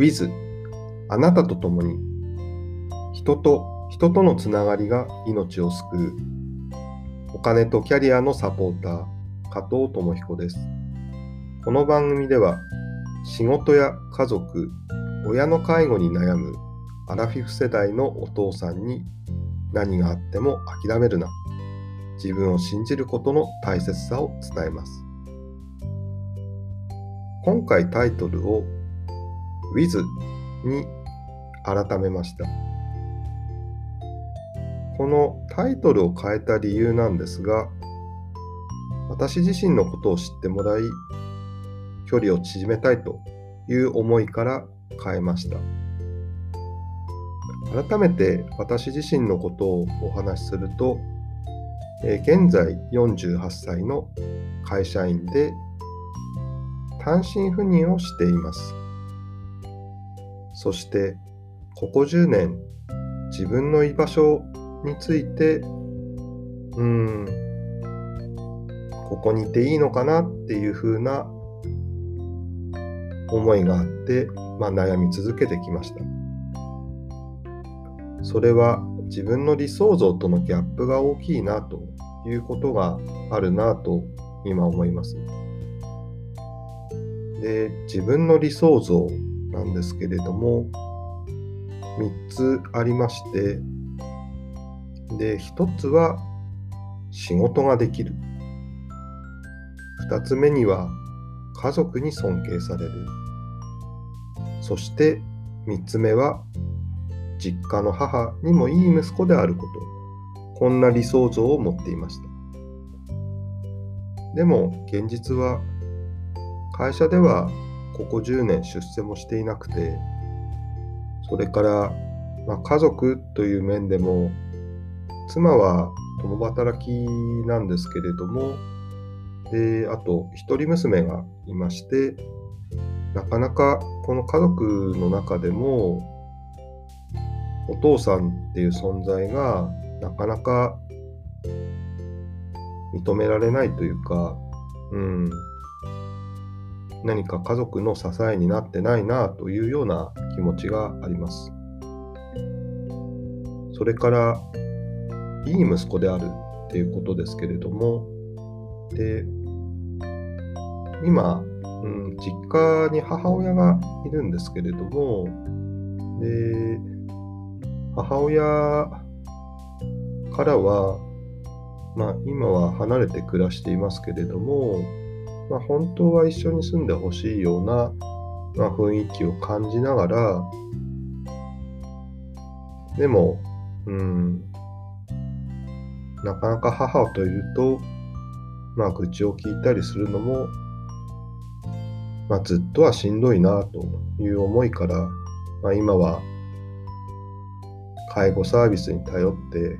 with あなたと共に。人と人とのつながりが命を救う。お金とキャリアのサポーター加藤智彦です。この番組では仕事や家族親の介護に悩むアラフィフ世代のお父さんに何があっても諦めるな。自分を信じることの大切さを伝えます。今回タイトルを With に改めました。このタイトルを変えた理由なんですが、私自身のことを知ってもらい、距離を縮めたいという思いから変えました。改めて私自身のことをお話しすると、え現在48歳の会社員で単身赴任をしています。そしてここ10年自分の居場所についてうんここにいていいのかなっていう風な思いがあって、まあ、悩み続けてきました。それは自分の理想像とのギャップが大きいなということがあるなと今思います。で自分の理想像なんですけれども3つありましてで1つは仕事ができる。2つ目には家族に尊敬される。そして3つ目は実家の母にもいい息子であること。こんな理想像を持っていました。でも現実は会社ではここ10年出世もしていなくてそれから、まあ、家族という面でも妻は共働きなんですけれどもであと一人娘がいましてなかなかこの家族の中でもお父さんっていう存在がなかなか認められないというか、うん、何か家族の支えになってないなというような気持ちがあります。それからいい息子であるっていうことですけれどもで今、うん、実家に母親がいるんですけれどもで母親からは、まあ、今は離れて暮らしていますけれどもまあ、本当は一緒に住んでほしいような、まあ、雰囲気を感じながら、でも、うん、なかなか母といると、まあ、愚痴を聞いたりするのも、まあ、ずっとはしんどいなという思いから、まあ、今は介護サービスに頼って、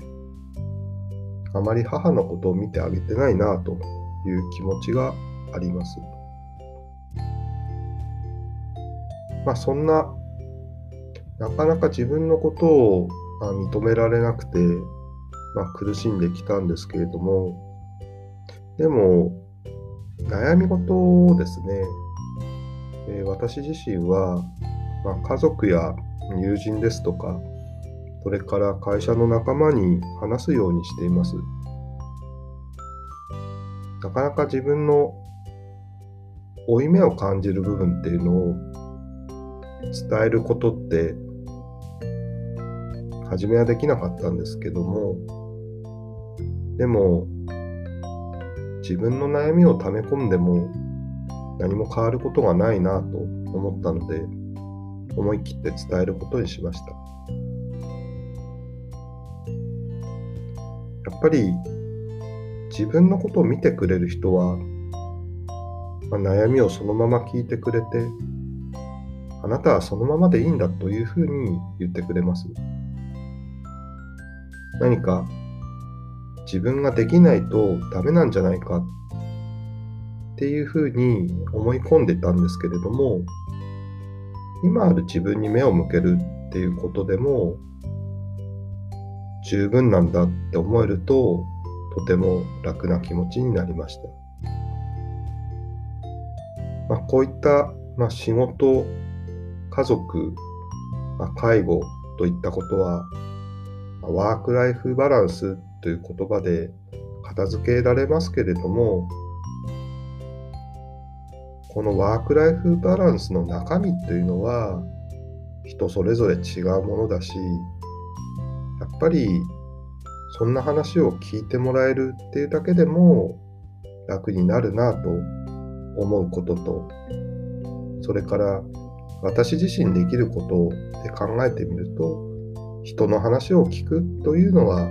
あまり母のことを見てあげてないなという気持ちがあります。まあそんな、なかなか自分のことを認められなくて、まあ、苦しんできたんですけれども、でも、悩み事をですね、えー、私自身は、まあ、家族や友人ですとか、それから会社の仲間に話すようにしています。なかなか自分の負い目を感じる部分っていうのを伝えることって初めはできなかったんですけどもでも自分の悩みを溜め込んでも何も変わることがないなと思ったので思い切って伝えることにしました。やっぱり自分のことを見てくれる人はまあ、悩みをそのまま聞いてくれて、あなたはそのままでいいんだというふうに言ってくれます。何か自分ができないとダメなんじゃないかっていうふうに思い込んでたんですけれども、今ある自分に目を向けるっていうことでも十分なんだって思えるととても楽な気持ちになりました。まあ、こういった、まあ、仕事家族、まあ、介護といったことは、まあ、ワークライフバランスという言葉で片付けられますけれども、このワークライフバランスの中身というのは人それぞれ違うものだしやっぱりそんな話を聞いてもらえるっていうだけでも楽になるなと思うこととそれから私自身できることで考えてみると人の話を聞くというのは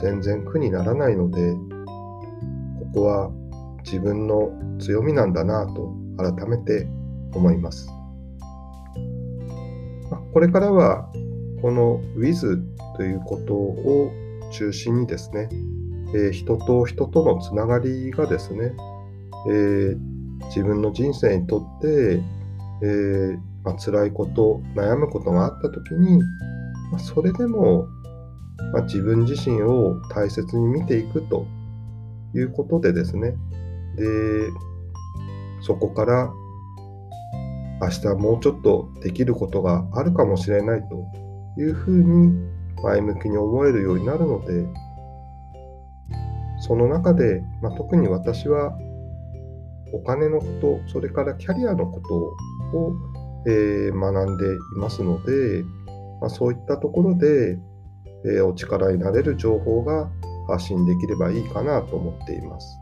全然苦にならないのでここは自分の強みなんだなと改めて思います。これからはこの with ということを中心にですね、えー、人と人とのつながりがですね、えー、自分の人生にとって、えーまあ、辛いこと、悩むことがあった時に、まあ、それでも、まあ、自分自身を大切に見ていくということでですね、で、そこから明日もうちょっとできることがあるかもしれないというふうに前向きに思えるようになるのでその中で、まあ、特に私はお金のことそれからキャリアのことを、えー、学んでいますので、まあ、そういったところで、えー、お力になれる情報が発信できればいいかなと思っています。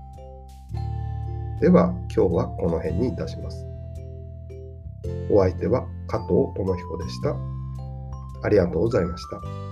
では今日はこの辺にいたします。お相手は加藤智彦でした。ありがとうございました。